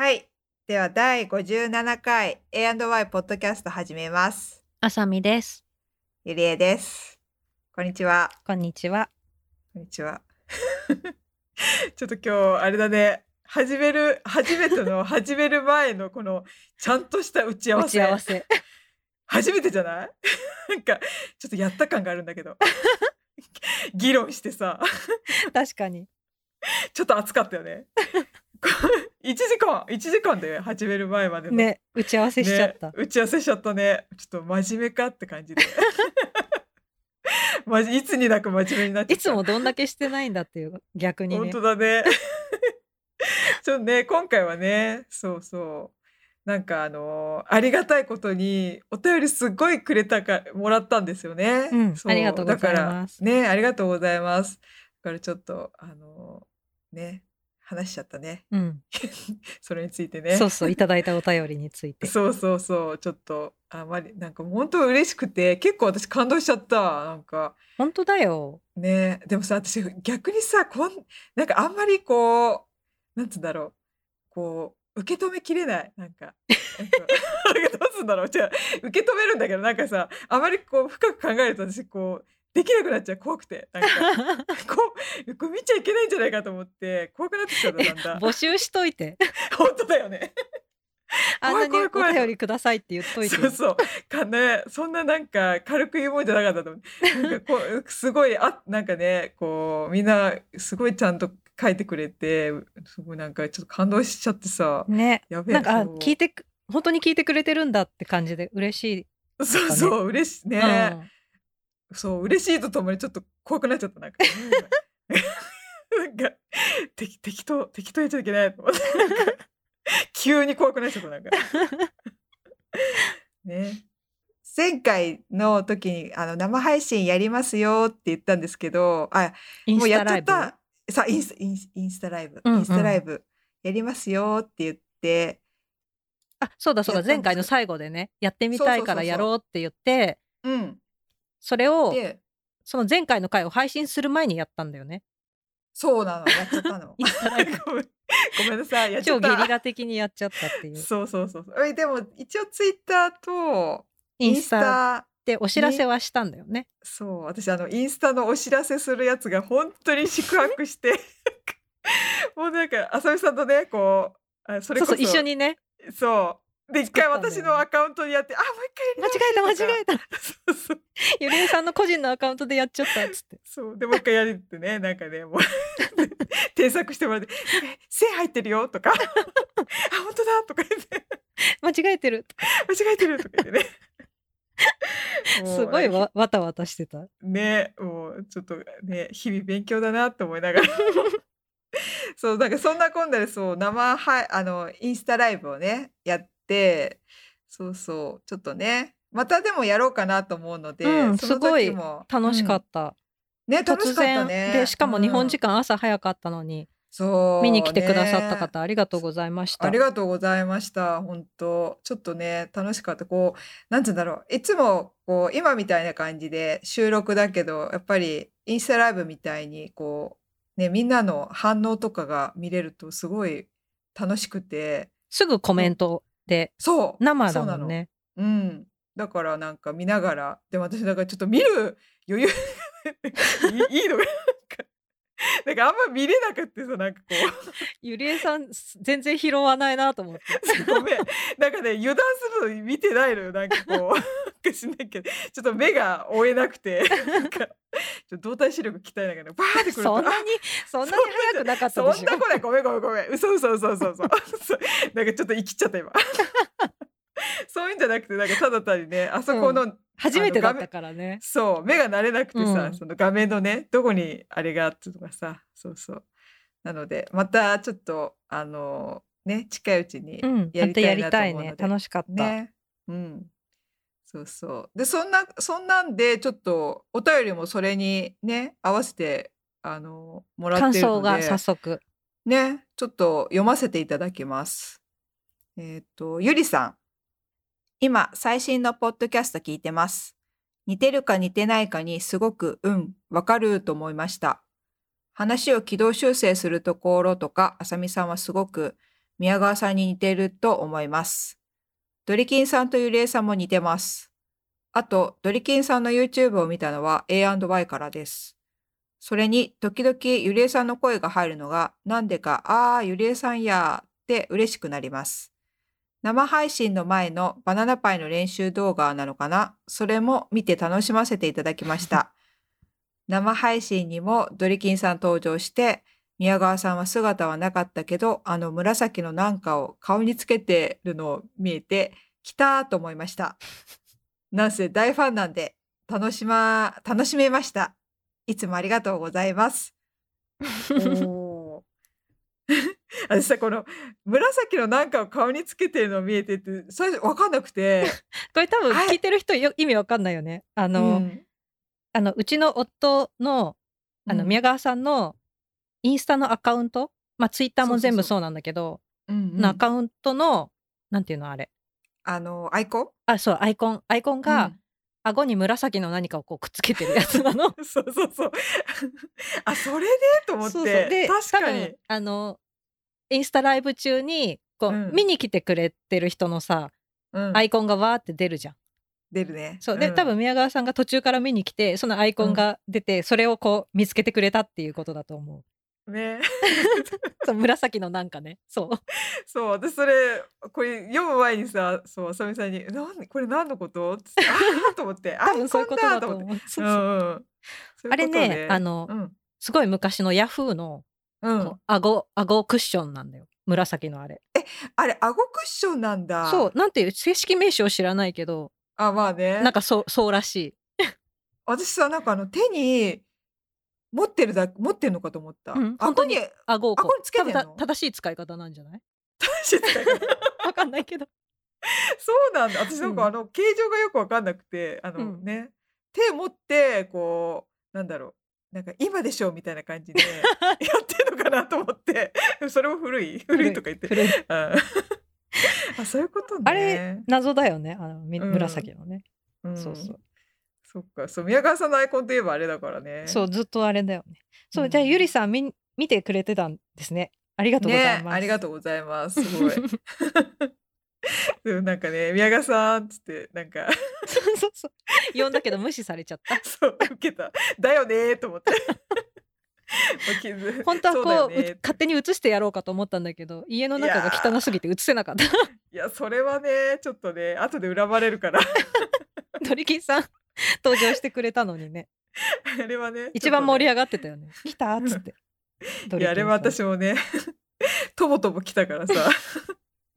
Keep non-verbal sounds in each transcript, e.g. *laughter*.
はい。では、第57回 A&Y ポッドキャスト始めます。あさみです。ゆりえです。こんにちは。こんにちは。こんにちは。*laughs* ちょっと今日、あれだね。始める、初めての、*laughs* 始める前のこの、ちゃんとした打ち合わせ。打ち合わせ。初めてじゃない？*laughs* なんか、ちょっとやった感があるんだけど。議論してさ、確かに。ちょっと熱かったよね。1時間、1時間で始める前までの。ね、打ち合わせしちゃった。ね、打ち合わせしちゃったね。ちょっと真面目かって感じで。*laughs* まじいつになく真面目になっちゃった。いつもどんだけしてないんだっていう、逆にね。本当だね。*laughs* ちょっとね、今回はね、そうそう。なんかあのありがたいことにお便りすっごいくれたかもらったんですよね。うん、そうありがとうございます。ね、ありがとうございます。だからちょっとあのね、話しちゃったね。うん。*laughs* それについてね。そうそう、いただいたお便りについて。*laughs* そうそうそう、ちょっとあまりなんか本当嬉しくて、結構私感動しちゃった。なんか。本当だよ。ね、でもさ、私逆にさ、こんなんかあんまりこう、なんつうんだろう、こう。受け止めきれないなんか *laughs* なんかどうすんだろうじゃあ受け止めるんだけどなんかさあまりこう深く考えると私こうできなくなっちゃう怖くて。なんか *laughs* こう見ちゃいけないんじゃないかと思って怖くなってきたんだだんだん。募集しといて。*laughs* 本当だよね。*laughs* あんなにお便りくださいって言っといて。そうそう。かねそんななんか軽く言うもんじゃなかったと思う。なんかこうすごいあなんかねこうみんなすごいちゃんと書いてくれてすごいなんかちょっと感動しちゃってさ。ね。やべえなんか聞いて本当に聞いてくれてるんだって感じで嬉しい、ね、そうそう嬉しいね、うん、そう嬉しいとともにちょっと怖くなっちゃった *laughs* なんか、なんか適適当適当やっちゃいけないと思って *laughs* 急に怖くなっちゃったなんか。*laughs* ね。前回の時にあの生配信やりますよって言ったんですけどあもうやっちゃった。さインスインインスタライブ、うんうん、インスタライブ。やりますよって言ってあそうだそうだ。前回の最後でねやってみたいからやろうって言ってうんそれをその前回の回を配信する前にやったんだよね。そうなのやっちゃったの。*laughs* *laughs* ごめんなさい超ゲリラ的にやっちゃったっていう。そうそうそうそう。でも一応ツイッターとインスタでお知らせはしたんだよね。そう私あのインスタのお知らせするやつが本当に宿泊して *laughs* もうなんか浅見さんとねこうあそれこそ一緒にね。そうで一回私のアカウントでやってあもう一回間違えた間違えた。そうそう。ゆりえさんの個人のアカウントでやっちゃったっつって。そう。でもう一回やるってねなんかねもう *laughs* 添削してもらって「線入ってるよ」とか「あ本当だ」とか言って「間違えてる」間違えてるとか言ってね。*laughs* すごいわわたわたしてた。ねもうちょっとね日々勉強だなと思いながら。*laughs* そうなんかそんなこんなでそう生はあのインスタライブをねやってそうそうちょっとねまたでもやろうかなと思うので、うん、すごい楽しかった。うん、ね楽しかったね。でしかも日本時間朝早かったのに。そう見に来てくださった方、ありがとうございました。ありがとうございました。本当ちょっとね楽しかった。こうなんつうんだろう。いつもこう今みたいな感じで収録だけどやっぱりインスタライブみたいにこうねみんなの反応とかが見れるとすごい楽しくて。すぐコメントで。そう生だもんね。ううん。だからなんか見ながらでも私なんかちょっと見る余裕 *laughs* いいのか *laughs* なんかあんま見れなくってさなんかこう。*laughs* ゆりえさん全然拾わないなと思って。*laughs* ごめん。なんかね油断するの見てないのよなんかこう。しないけど。ちょっと目が追えなくて。なんかちょっと動体視力鍛えながらバーってくるそんなにそんなに早くなかったでしょ？そんなことないごめんごめんごめん。嘘嘘嘘嘘嘘。なんかちょっと生きちゃった今。そういうんじゃなくてなんかただ単にねあそこの、うん初めてだったからね。そう目が慣れなくてさ、うん、その画面のねどこにあれがあってとかさそうそう。なのでまたちょっとあのね近いうちにやりたいなと思うので、うん、ね。楽しかった。ね、うん。そうそう。でそんなそんなんでちょっとお便りもそれにね合わせてあのもらってるので感想が早速。ねちょっと読ませていただきます。えっ、ー、とゆりさん今、最新のポッドキャスト聞いてます。似てるか似てないかにすごく、うん、わかると思いました。話を軌道修正するところとか、あさみさんはすごく宮川さんに似てると思います。ドリキンさんとゆりえさんも似てます。あと、ドリキンさんの YouTube を見たのは A&Y からです。それに、時々ゆりえさんの声が入るのが、なんでか、あー、ゆりえさんやーって嬉しくなります。生配信の前のバナナパイの練習動画なのかな？それも見て楽しませていただきました。*laughs* 生配信にもドリキンさん登場して、宮川さんは姿はなかったけど、あの紫のなんかを顔につけてるのを見えて、来たーと思いました。*laughs* なんせ大ファンなんで、楽しま、楽しめました。いつもありがとうございます。*laughs* *laughs* 私さ、この紫のなんかを顔につけてるのを見えてって、最初わかんなくて、*laughs* これ多分はい聞いてる人よ意味わかんないよね。あの、うんあのうちの夫のあのうん宮川さんのインスタのアカウント、まあツイッターも全部そうなんだけど、うんうんのアカウントのなんていうのあれ？あの、アイコン？あ、そうアイコンアイコンが、顎に紫の何かをこうくっつけてるやつなの。う *laughs* んそうそうそう。あ、それで？と思って。そうそうで確かに。あのインスタライブ中にこう、うん。見に来てくれてる人のさ、うん。アイコンがわーって出るじゃん。出るね。そう。で、ん。多分宮川さんが途中から見に来てそのアイコンが出て、それをこう見つけてくれたっていうことだと思う。ね。*laughs* そう紫のなんかね。そう。そう、私それ、これ読む前にさ、そう、あさみさんに、なんこれ何のこと？つって、ああ *laughs* と思って、多分そういうことだと思う。あれいうことねあのうん。すごい昔のヤフーのうん顎顎クッションなんだよ紫のあれ。あれ、顎クッションなんだ。そうなんていう正式名称知らないけどあ、まあね。なんかそうそうらしい。私さ、なんかあの、手に持ってるだ、持ってるのかと思った。うん顎に、顎をこ顎につけうて正しい使い方なんじゃない？*laughs* 使い方 *laughs* わかんないけど。*laughs* そうなんだ。私なんかあの、形状がよくわかんなくて、あのうんね、手持って、こう、なんだろう。なんか今でしょみたいな感じでやってるのかなと思って。*laughs* それも古い古いとか言って。*laughs* あそういうことね。あれ謎だよね。あの紫のね。うん。そうそう。そっか。そう宮川さんのアイコンといえばあれだからね。そうずっとあれだよね。そう、うんじゃあゆりさん見見てくれてたんですね。ありがとうございます。ねありがとうございます。すごい *laughs* *laughs* でもなんかね宮川さんっつってなんか *laughs* そうそうそう。呼んだけど無視されちゃった。そう受けただよねーと思って *laughs* 本当はこう勝手に映してやろうかと思ったんだけど家の中が汚すぎて映せなかった。いやそれはねちょっとね後で恨まれるからドリキンさん登場してくれたのにねあれはね一番盛り上上がってたよね。来たっつって。いやあれは私もねとぼとぼ来たからさ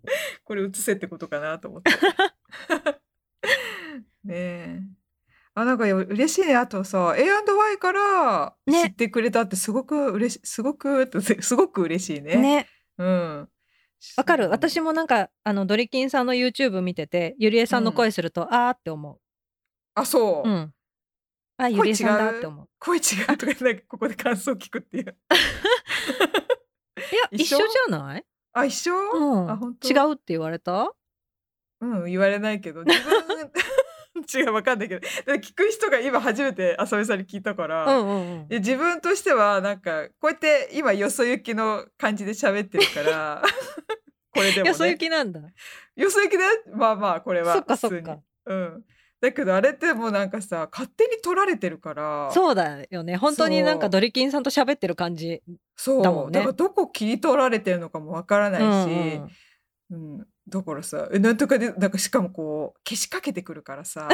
*laughs* これ映せってことかなと思って *laughs* ねえあなんかよ嬉しいねあとさ A&Y からね知ってくれたってすごく嬉しすごく *laughs* すごく嬉しいね。ねうん。わかる私も。もなんかあのドリキンさんの YouTube 見ててゆりえさんの声すると、あーって思あそう。う。うん。あゆりえさんだって思う。声違うとかなんかここで感想聞くっていう。いや一緒じゃない？あ一緒？うん。あ本当違う？って言われた？うん言われないけど自分 *laughs* *laughs* 違うわかんないけどで聞く人が今初めて浅見さんに聞いたから、うんうんうん自分としてはなんかこうやって今よそ行きの感じで喋ってるから *laughs* これでもいやそういうね気なんだ。よそ行きでまあまあこれはそっかそっか。うんだけどあれってもうなんかさ勝手に取られてるからそうだよね。本当になんかドリキンさんと喋ってる感じ。そう。だもんね。だからどこ切り取られてるのかもわからないし、うんうん。うん。だからさえなんとかでなんかしかもこう消しかけてくるからさ。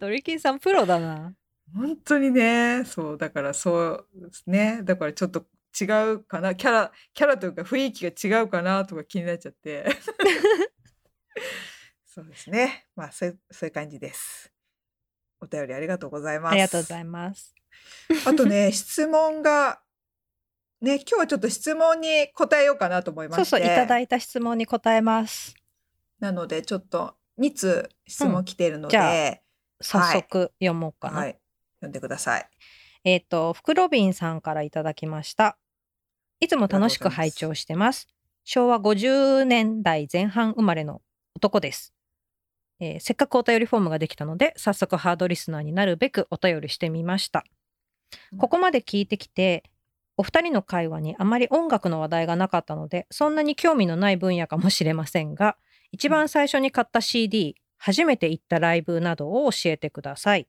ドリキンさんプロだな。本当にね。そうだからそうですね。だからちょっと違うかな。キャラキャラというか雰囲気が違うかなとか気になっちゃって。*laughs* そうですね。まあそうそういう感じですお便りありがとうございますありがとうございます。あとね質問がね今日はちょっと質問に答えようかなと思いましてそうそういただいた質問に答えます。なのでちょっと2通質問来ているので、じゃ早速読もうかな。はい読んでくださいえっ、と、フクロビンさんからいただきました。いつも楽しく拝聴してます。昭和50年代前半生まれの男です。えーせっかくお便りフォームができたので、早速ハードリスナーになるべくお便りしてみました。ここまで聞いてきて、お二人の会話にあまり音楽の話題がなかったので、そんなに興味のない分野かもしれませんが、一番最初に買った CD、初めて行ったライブなどを教えてください。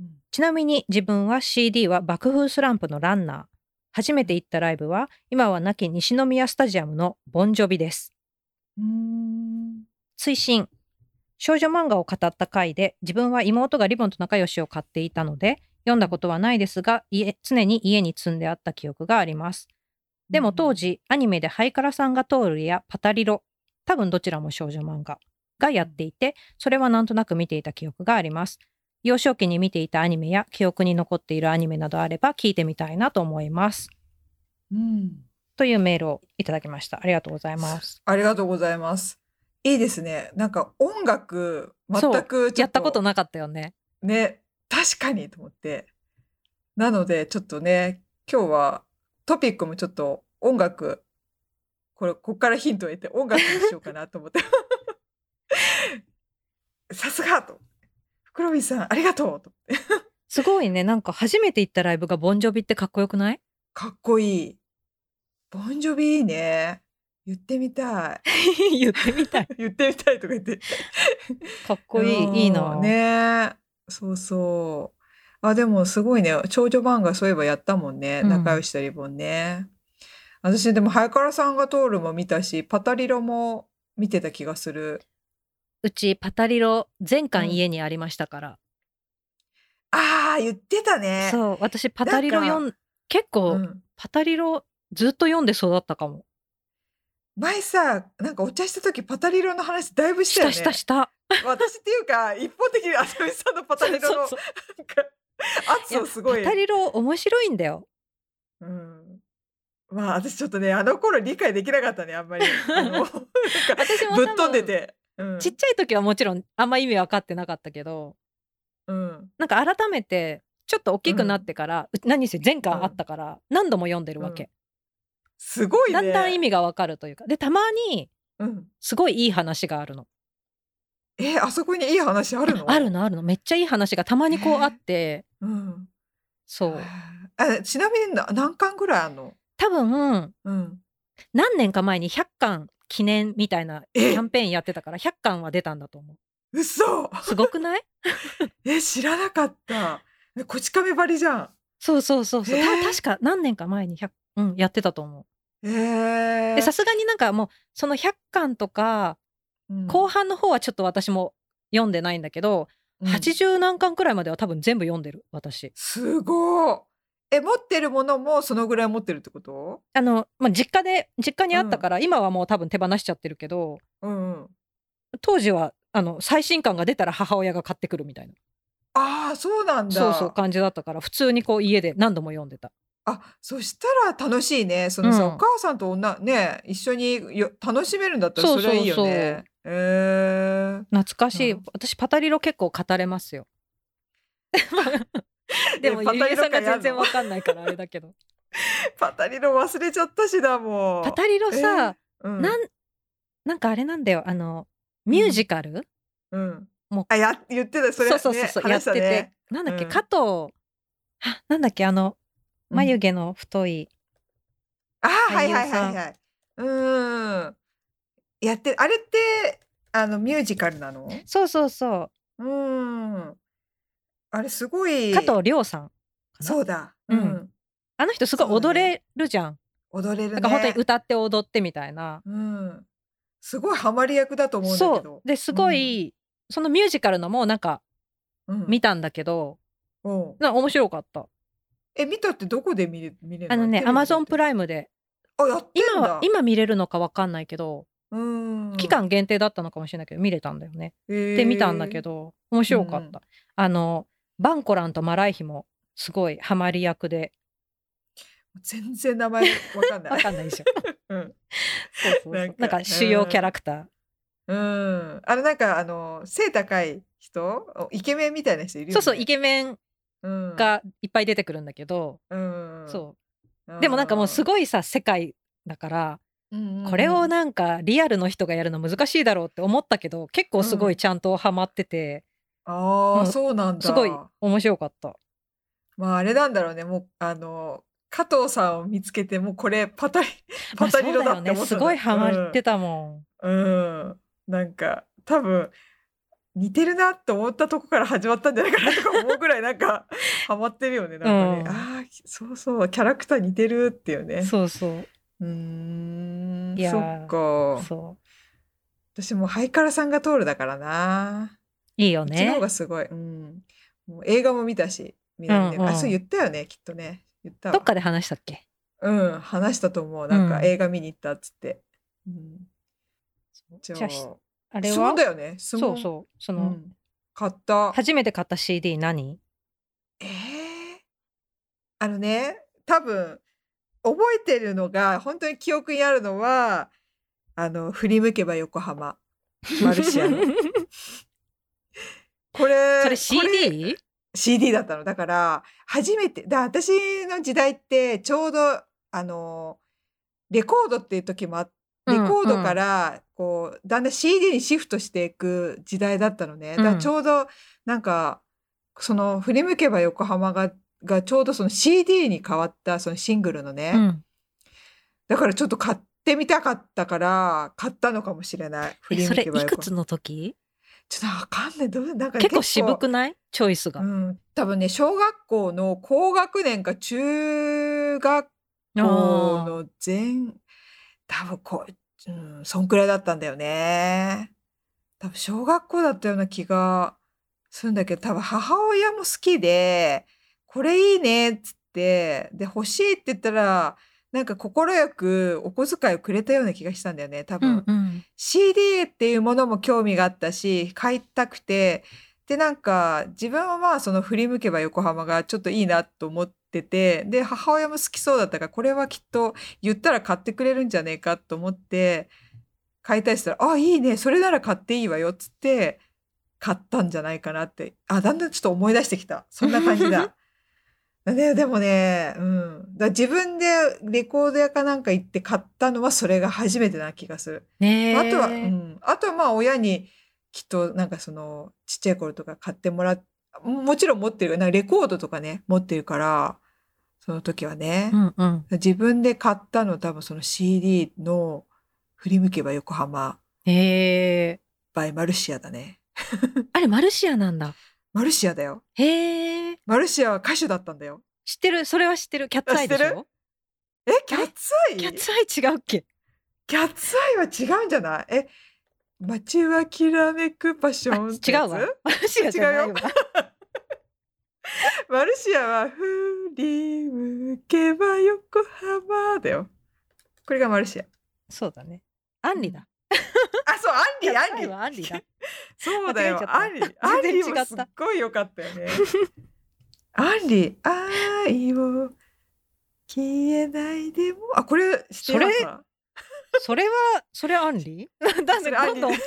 うんちなみに自分は CD は爆風スランプのランナー。初めて行ったライブは今は亡き西宮スタジアムのボンジョビです。追伸少女漫画を語った回で自分は妹がリボンと仲良しを買っていたので読んだことはないですが家常に家に積んであった記憶があります。でも当時アニメでハイカラさんが通るやパタリロ多分どちらも少女漫画がやっていてそれはなんとなく見ていた記憶があります。幼少期に見ていたアニメや記憶に残っているアニメなどあれば聞いてみたいなと思います。うん。というメールをいただきました。ありがとうございます。ありがとうございます。いいですね。なんか音楽全くちょやったことなかったよねね確かにと思って。なのでちょっとね今日はトピックもちょっと音楽これここからヒントを得て音楽にしようかなと思って。*laughs* さすがと。フクロビンさんありがとうと。すごいねなんか初めて行ったライブがボンジョビってかっこよくない？かっこいい。ボンジョビいいね。言ってみたい。*laughs* 言ってみたい。*laughs* 言ってみたいとか言って。*laughs* かっこいうんい。いいな。ねそうそう。あ、でもすごいね。少女漫画そういえばやったもんね。うん仲良しとリボンね。私でも、ハイカラさんが通るも見たし、パタリロも見てた気がする。うちパタリロ全うん巻家にありましたから。ああ、言ってたね。そう、私パタリロ読ん、結構、うんパタリロずっと読んで育ったかも。前さ、なんかお茶した時パタリロの話だいぶししたよね。たしたした。私っていうか、一方的にあさみさんのパタリロの圧をすごい。パタリロ面白いんだよ。うん。まあ私ちょっとね、あの頃理解できなかったね、あんまり。*laughs* 私もぶっ飛んでて。うん。ちっちゃい時はもちろんあんま意味分かってなかったけど、うん。なんか改めてちょっと大きくなってから、う何せ全巻あったから何度も読んでるわけ。すごいね。だんだん意味が分かるというか。で、たまにうん。すごいいい話があるの。え、あそこにいい話あるの？あるのあるの。めっちゃいい話がたまにこうあって、うん。そう。あちなみにな何巻ぐらいあるの？多分、うん。何年か前に100巻記念みたいなキえャンペーンやってたから100巻は出たんだと思う。嘘すごくない？*laughs* え、知らなかった。えこち亀張りじゃん。そうそうそうそう。へーた確か何年か前に100、うん、やってたと思えう。ー。で、さすがになんかもう、その100巻とか、うん後半の方はちょっと私も読んでないんだけど、うん80何巻くらいまでは多分全部読んでる、私。すごい。え、持ってるものもそのぐらい持ってるってこと？あの、まあ、実家で、実家にあったから、今はもう多分手放しちゃってるけど、うんうん。当時は、あの、最新巻が出たら母親が買ってくるみたいな。ああ、そうなんだ。そうそう感じだったから、普通にこう家で何度も読んでた。あ、そしたら楽しいね。そのさ、うんお母さんと女ね、一緒によ楽しめるんだったらそれはいいよね。え懐かしい。うん私、パタリロ結構語れますよ。*laughs* でも、えパタリロゆりえさんが全然わかんないから、あれだけど。*laughs* パタリロ忘れちゃったしだもん。パタリロさ、うん、なん、なんかあれなんだよ。あの、ミュージカル、うん。もうあ、や、言ってた、それ。そうそうそうそう、ねやってて、なんだっけ、うん加藤、あ、なんだっけ、あの、眉毛の太い、あー、はいはいはいはい。うん。やって、あれって、あの、ミュージカルなの？そうそうそう、うん。あれすごい。加藤亮さん。そうだ。ううんん。あの人すごい踊れるじゃん。踊れるね。なんか本当に歌って踊ってみたいな。うん。すごいハマり役だと思うんだけそどう。。で、すごい、そのミュージカルのもなんかうん。見たんだけど、うんな面白かった。え、見たってどこで見れ見れるあのね、アマゾンプラライムで。あ、やってんだ今は、。今見れるのかわかんないけど、うん。期間限定だったのかもしれないけど、見れたんだよね。でで、見たんだけ。ど、面白かった。あの、バンコランとマライヒもすごいハマり役で、全然名前わかんなわい。かんないでしょ。*laughs* うん。そうそうそうなんか主要キャラクター。うん。あの、なんか、あの、背高い人？イケメンみたいな人いるよね。そうそう、イケメンうん。がいっぱい出てくるんだけど、うん。そう。でもなんかもうすい、ごいさ、世界だから、うんうんこれをなんかリアルの人がやるの難しいだろうって思ったけど、結構すごいちゃんとハマってて、ああ、もうそうなんだ。すごい面白かった。まあ、あれなんだろうね。もう、あの、加藤さんを見つけてもうこれパタリまあ *laughs* パタリロだ。って思ったのすごいハマってたもん。うん、なんか多分似てるなって思ったとこから始まったんじゃないかなとか思うぐらいなんか *laughs* ハマってるよねなんかね、うん。ああそうそう。キャラクター似てるっていうね。そうそう。うーん。そーっか。そ私もハイカラさんが通るだからな。う。いいよね。こっちの方。がすごい、うん、もう映画も見たしみんなにね、うんうん。あそう言ったよねきっとね。言ったわ。どっかで話したっけ？うん。話したと思う。なんかうん。映画見に行ったっつって、うん、じゃあじゃあしあれは？だよね。そうそう。その、うん、買った。初めて買った CD 何？えー、あのね多分覚えてるのが本当に記憶にあるのはあの振り向けば横浜。マルシアの。*laughs* これそれ CD? CD だったの。だから初めてだ私の時代ってちょうどあのレコードっていう時もあっレコードからこうだんだん CD にシフトしていく時代だったのね。だからちょうどなんかその振り向けば横浜ががちょうどその CD に変わったそのシングルのね、うん。だからちょっと買ってみたかったから買ったのかもしれない。振り向けば横いくつの時？ちょっとわかんない。どうなんか結構。渋くない？チョイスが。うん、多分ね小学校の高学年か中学校あの前多分こう、うん、そんくらいだったんだよね。多分小学校だったような気がするんだけど多分母親も好きでこれいいねっつってで欲しいって言ったらなんか快くお小遣いをくれたような気がしたんだよね多ー分。うんうん。CD っていうものも興味があったし買いたくてでなんか自分はまあその振り向けば横浜がちょっといいなと思っててで母親も好きそうだったからこれはきっと言ったら買ってくれるんじゃねえかと思って買いたいしたら「あいいねそれなら買っていいわよ」っつって買ったんじゃないかなってあだんだんちょっと思い出してきたそんな感じだ。*laughs* ね、でもね、うん、だ自分でレコード屋かなんか行って買ったのはそれが初めてな気がする。ねえ。あとは、うん、あとはまあ親にきっとなんかそのちっちゃい頃とか買ってもらっももちろん持ってるなレコードとかね持ってるからその時はね、うんうん。自分で買ったの多分その CD の「振り向けば横浜へえ。by マルシア」だね *laughs* あれマルシアなんだ。マルシアだよへえ。マルシアは歌手だったんだよ知ってる？それは知ってる？キャッツアイでしょ？えキャッツアイ？キャッツアイ違うっけ？キャッツアイは違うんじゃない？え街はきらめくパッシあョン違うわ。マルシアじゃないわ。*laughs* マルシアは振り向けば横浜だよ。これがマルシア。そうだね。アンリだ。あ、そう、アンリ、アンリ。はアンリだ。*laughs* そうだよアンリ。アンリもすっごい良かったよね。アンリ、愛を消えないでも。あ、これ、知ってますかそれは、それアンリ？*laughs* だそれアンリどんどん。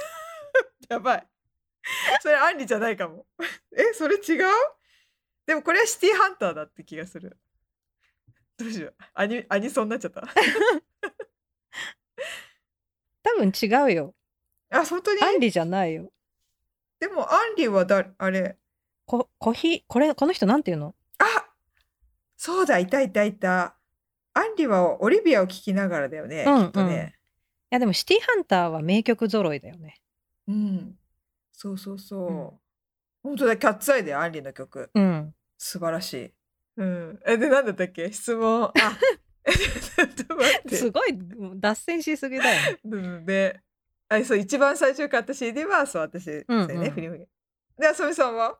やばい。それアンリじゃないかも。え、それ違う？でもこれはシティハンターだって気がする。どうしよう。アニアニソンになっちゃった。*laughs* 多分違うよ。あ、本当に？アンリじゃないよ。でもアンリはだ、あれ？こ、コヒ、これ、この人なんていうの？あそうだ、いたいたいた。アンリはオリビアを聴きながらだよね。うんきっとね。いやでもシティハンターは名曲揃いだよね。うん。そうそうそう。うん本当だ、キャッツアイでアンリの曲。うん。素晴らしい。うん。え、で、なんだったっけ？質問。あ。*laughs* すごい脱線しすぎだよ *laughs* で、あ、そう、一番最初に買った CD は、そう、私、うんうんそうよね、振り向け。で、あさみさんは？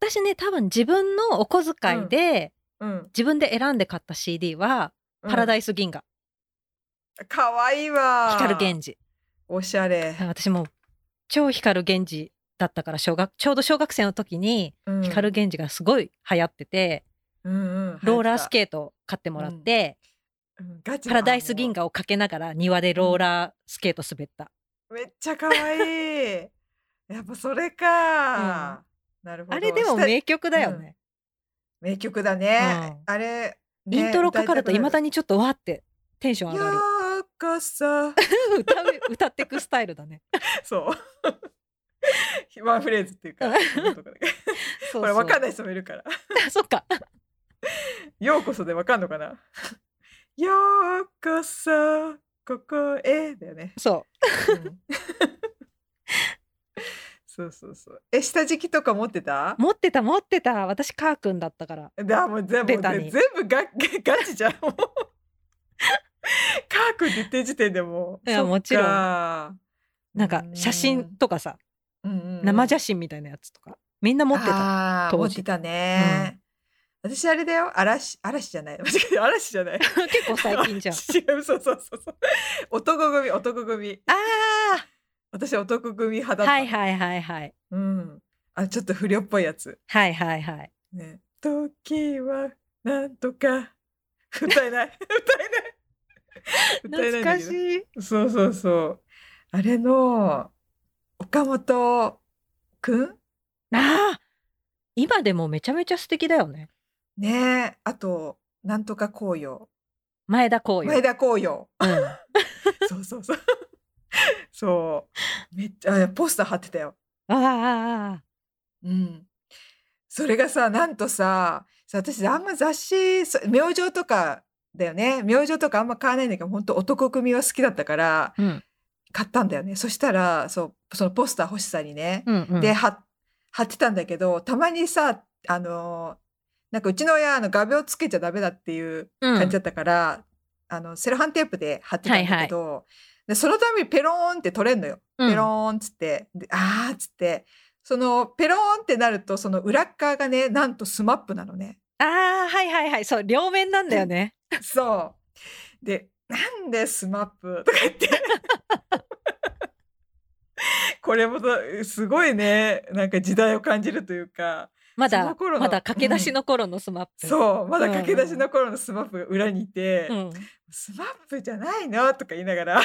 私ね、多分自分のお小遣いで、うん。自分で選んで買った CD は、パラダイイス銀河、ス。かわいいわ。光源氏。おしゃれ。私もう超光源氏だったから小学ちょうど小学生の時にうん光源氏がすごい流行ってて、うんうん。ローラースーケートを買ってもらって、パラダイス銀河。河をかけながら庭でローラースケート滑った。めっちゃかわいい。*laughs* やっぱそれか。なるほど。あれでも名曲だよね。名曲だね。うんあれ、ねイントロかかるといまだににちょっとわーってテンション上がる。歌ってくスタイルだね。*laughs* そう。*laughs* ワンフレーズっていうか。うん *laughs* これわかんない人もいるから。*laughs* そっか。ようこそでわかんのかなようこそここへだよね。そうんそうそうそう。え、下敷きとか持ってた？う。持ってた持ってた。私カー君だったから。だもう全部全部ガガチじゃん。もうカー君って言ってる時点でもう。いやもちろんなんか写真とかさ、うんうんうん生写真みたいなやつとか。みんな持ってた。当時持ってたね。私あれだよ。嵐、嵐じゃない。*laughs* 嵐じゃない。*laughs* 結構最近じゃん。*laughs* 違う、そうそうそうそう。男組、男組。あ私男組派だあった。はいはいはいはい。うん。あ、ちょっと不良っぽいやつ。はいはいはい。ね。時はなんとか歌えない。歌えない。懐かしい。そうそうそう。あれの岡本くん？ああ今でもめちゃめちゃ素敵だよね。ねえ。あと、なんとか紅葉。前田光前陽。田紅葉。うん。*laughs* そうそうそう。そう。めっちゃ、あポスター貼ってたよ。ああああうん。それがさ、なんとさ、さ私あんま雑誌、そ明星とかだよね。明星とかあんま買わないんだけど、本当男組は好きだったから、うん買ったんだよね。そしたら、そう、そのポスター欲しさにね。うんうん。で、貼貼ってたんだけど、たまにさ、あのーなんかうちの親、あの、画鋲つけちゃダメだっていううん感じだったから、あの、セロハンテープで貼ってたんだけど、でそのためにペローンって取れんのよ。うんペローンっつって、であーっつって、そのペローンってなると、その裏っ側がね、なんと SMAP なのね。ああはいはいはい。そう両面なんだよね。*laughs* そう。で、なんで SMAP？とか言って。*laughs* これもさすごいね、なんか時代を感じるというか、まだまだ駆け出しの頃の SMAP。そう、まだうんうん駆け出しの頃の SMAP が裏にいて、うん。 SMAP じゃないの？とか言いながら、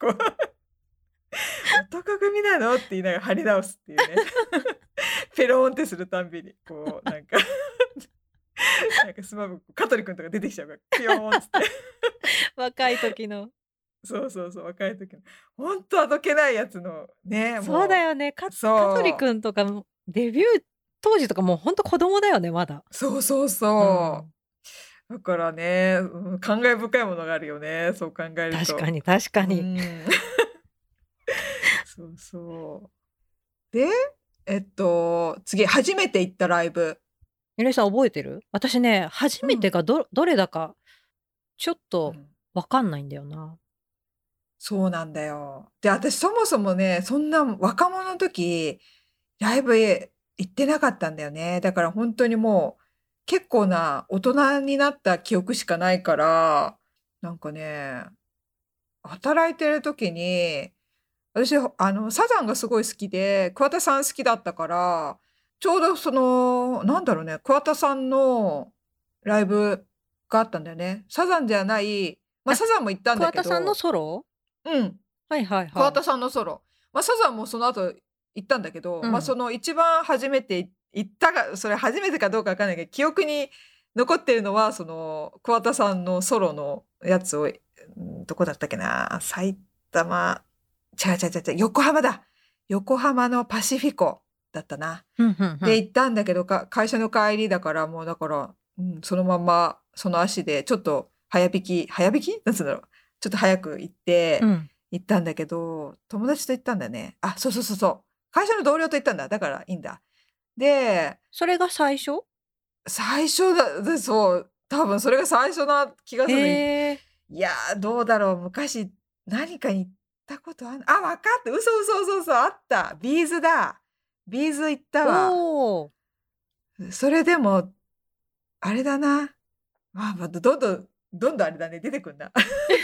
こう *laughs* 男組なの？って言いながら張り直すっていうね。*laughs* ペローンってするたんびに、こう、なんか、*laughs* なんか SMAP、香取君とか出てきちゃうから、ピヨーンっつって。*laughs* 若い時の。そうそうそう、若い時の。ほんとあどけないやつのね。そうだよね。か香取くんとかもデビュー当時とかもうほんと子供だよねまだ。そうそうそう。だからね、うん感慨深いものがあるよね、そう考えると。確かに確かに。うん *laughs* そうそう。で、えっと、次、初めて行ったライブ。ゆりさん覚えてる？私ね初めてがど,、どれだかちょっとうんわかんないんだよな。そうなんだよ。で、私そもそもね、そんな若者の時、ライブへ行ってなかったんだよね。だから本当にもう、結構な大人になった記憶しかないから、なんかね、働いてる時に、私、あの、サザンがすごい好きで、桑田さん好きだったから、ちょうどその、なんだろうね、桑田さんのライブがあったんだよね。サザンじゃない、まああサザンも行ったんだけど。桑田さんのソロ？うん。はいはいはい。桑田さんのソロ。まあ、サザンもその後行ったんだけど、うんまあ、その一番初めて行ったか、それ初めてかどうかわかんないけど、記憶に残ってるのは、その、桑田さんのソロのやつを、うんどこだったっけな埼玉、違う違う違う違う、横浜だ横浜のパシフィコだったな。で、行ったんだけど、か会社の帰りだから、もうだから、うん、そのまんま、その足で、ちょっと早引き、早引き？なんつうんだろう。ちょっと早く行って、うん行ったんだけど、友達と行ったんだね。あ、そうそうそうそう。会社の同僚と行ったんだ。だからいいんだ。で、それが最初？最初だ、でそう、多分それが最初な気がする。へえ。いやー、どうだろう。昔、何かに行ったことあるあ、わかった。嘘嘘嘘嘘。あった。 B'z だ。 B'z 行ったわ。それでも、あれだな。まあ、まあどんどん、どんどんあれだね。出てくんな。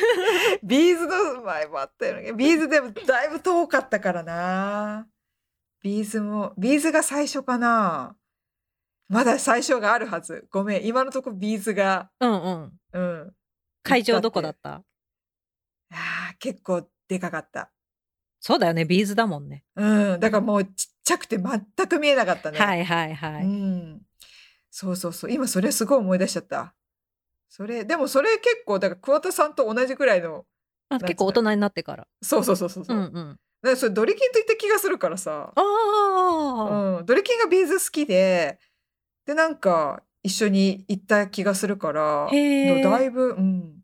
*laughs* B'z の前もあったよね。 B'z でもだいぶ遠かったからな。B'z も、 B'z が最初かな。まだ最初があるはず。ごめん。今のとこ B'z が、うんうん。うん。会場どこだった？あー結構でかかった。そうだよね B'z だもんね。うん。だからもうちっちゃくて全く見えなかったね。はいはいはい。うん。そうそうそう。今それすごい思い出しちゃった。それ、でもそれ結構、だから桑田さんと同じぐらいの、あ結構大人になってから。そうそうそうそうそうう。んうん。だそれドリキンと言った気がするからさ。ああ。うん。ドリキンがビーズ好きで、で、なんか、一緒に行った気がするから、だいぶ、うん。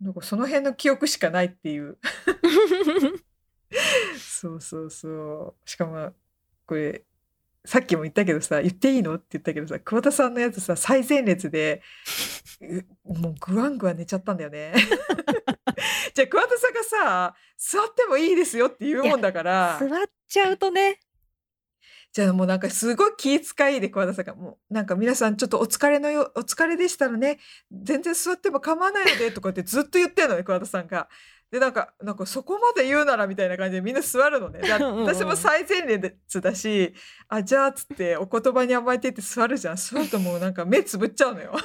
なんかその辺の記憶しかないっていう。*laughs* そうそうそう。しかも、これ、さっきも言ったけどさ、言っていいの？って言ったけどさ、桑田さんのやつさ、最前列で、うもうぐわんぐわん寝ちゃったんだよね。*laughs* じゃあ桑田さんがさ、座ってもいいですよって言うもんだから、座っちゃうとね。じゃあもうなんかすごい気遣いで桑田さんがもうなんか皆さんちょっとお疲れのよお疲れでしたらね全然座っても構わないのでとかってずっと言ってんのね桑田さんが。でなんかなんかそこまで言うならみたいな感じでみんな座るのね。*laughs* 私も最前列だしあじゃあっつってお言葉に甘えてって座るじゃん座るともうなんか目つぶっちゃうのよ。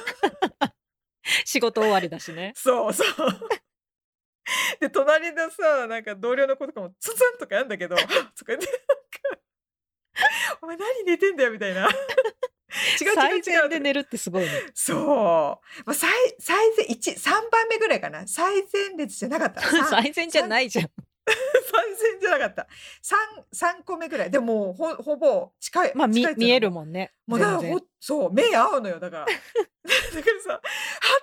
仕事終わりだしね。そうそう。で隣のさなんか同僚の子とかもツツンとかやんだけどとか言ってなんか「お前何寝てんだよ」みたいな。違う違う最違う。前で寝るってすごいね。そう。まあ、最最前一三番目ぐらいかな。最前列じゃなかった。*laughs* 三最前じゃないじゃん。*laughs* 最前じゃなかった。三三個目ぐらい。でもほほぼ近い。まあ見見えるもんね。もうだからほそう目合うのよだから。*laughs* だからさは